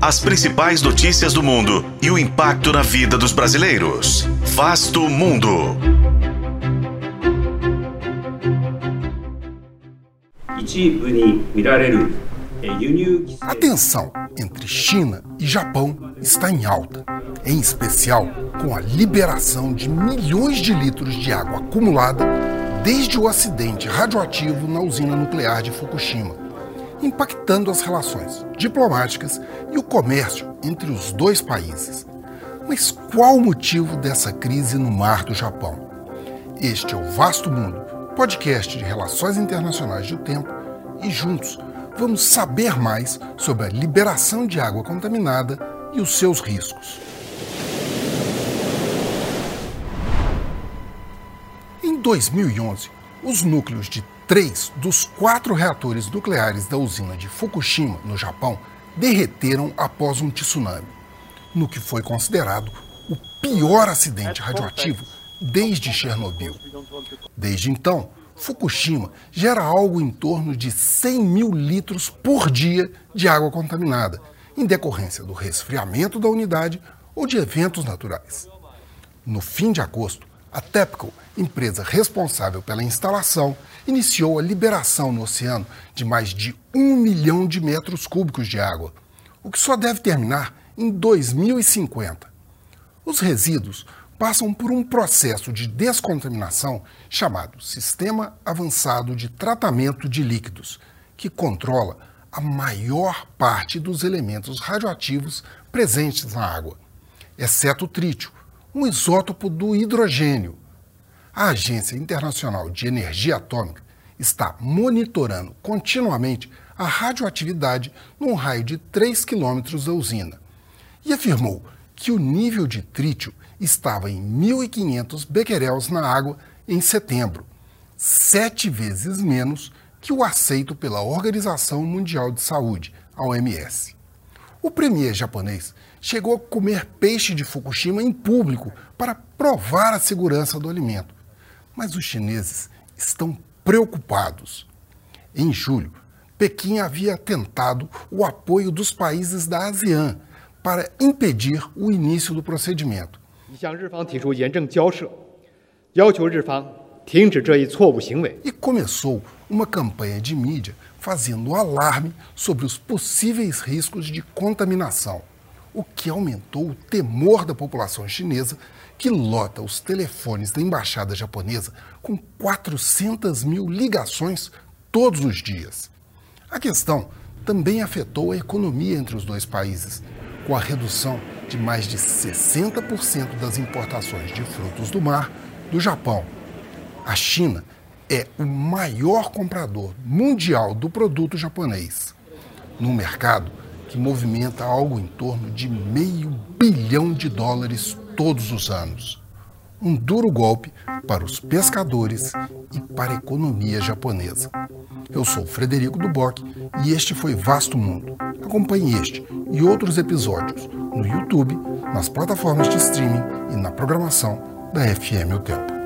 as principais notícias do mundo e o impacto na vida dos brasileiros. Vasto Mundo. A tensão entre China e Japão está em alta, em especial com a liberação de milhões de litros de água acumulada desde o acidente radioativo na usina nuclear de Fukushima, impactando as relações diplomáticas e o comércio entre os dois países. Mas qual o motivo dessa crise no mar do Japão? Este é o Vasto Mundo, podcast de relações internacionais do tempo, e juntos vamos saber mais sobre a liberação de água contaminada e os seus riscos. Em 2011, os núcleos de três dos quatro reatores nucleares da usina de Fukushima, no Japão, derreteram após um tsunami, no que foi considerado o pior acidente radioativo desde Chernobyl. Desde então, Fukushima gera algo em torno de 100 mil litros por dia de água contaminada, em decorrência do resfriamento da unidade ou de eventos naturais. No fim de agosto, a TEPCO, empresa responsável pela instalação, iniciou a liberação no oceano de mais de um milhão de metros cúbicos de água, o que só deve terminar em 2050. Os resíduos passam por um processo de descontaminação chamado Sistema Avançado de Tratamento de Líquidos, que controla a maior parte dos elementos radioativos presentes na água, exceto o trítio, um isótopo do hidrogênio. A Agência Internacional de Energia Atômica está monitorando continuamente a radioatividade num raio de 3 quilômetros da usina e afirmou que o nível de trítio estava em 1.500 becquerels na água em setembro, sete vezes menos que o aceito pela Organização Mundial de Saúde, a OMS. O premier japonês chegou a comer peixe de Fukushima em público para provar a segurança do alimento. Mas os chineses estão preocupados. Em julho, Pequim havia tentado o apoio dos países da ASEAN para impedir o início do procedimento. E começou uma campanha de mídia fazendo alarme sobre os possíveis riscos de contaminação, o que aumentou o temor da população chinesa, que lota os telefones da embaixada japonesa com 400 mil ligações todos os dias. A questão também afetou a economia entre os dois países, com a redução de mais de 60% das importações de frutos do mar do Japão. A China é o maior comprador mundial do produto japonês, num mercado que movimenta algo em torno de meio bilhão de dólares todos os anos. Um duro golpe para os pescadores e para a economia japonesa. Eu sou Frederico Duboc e este foi Vasto Mundo. Acompanhe este e outros episódios no YouTube, nas plataformas de streaming e na programação da FM O Tempo.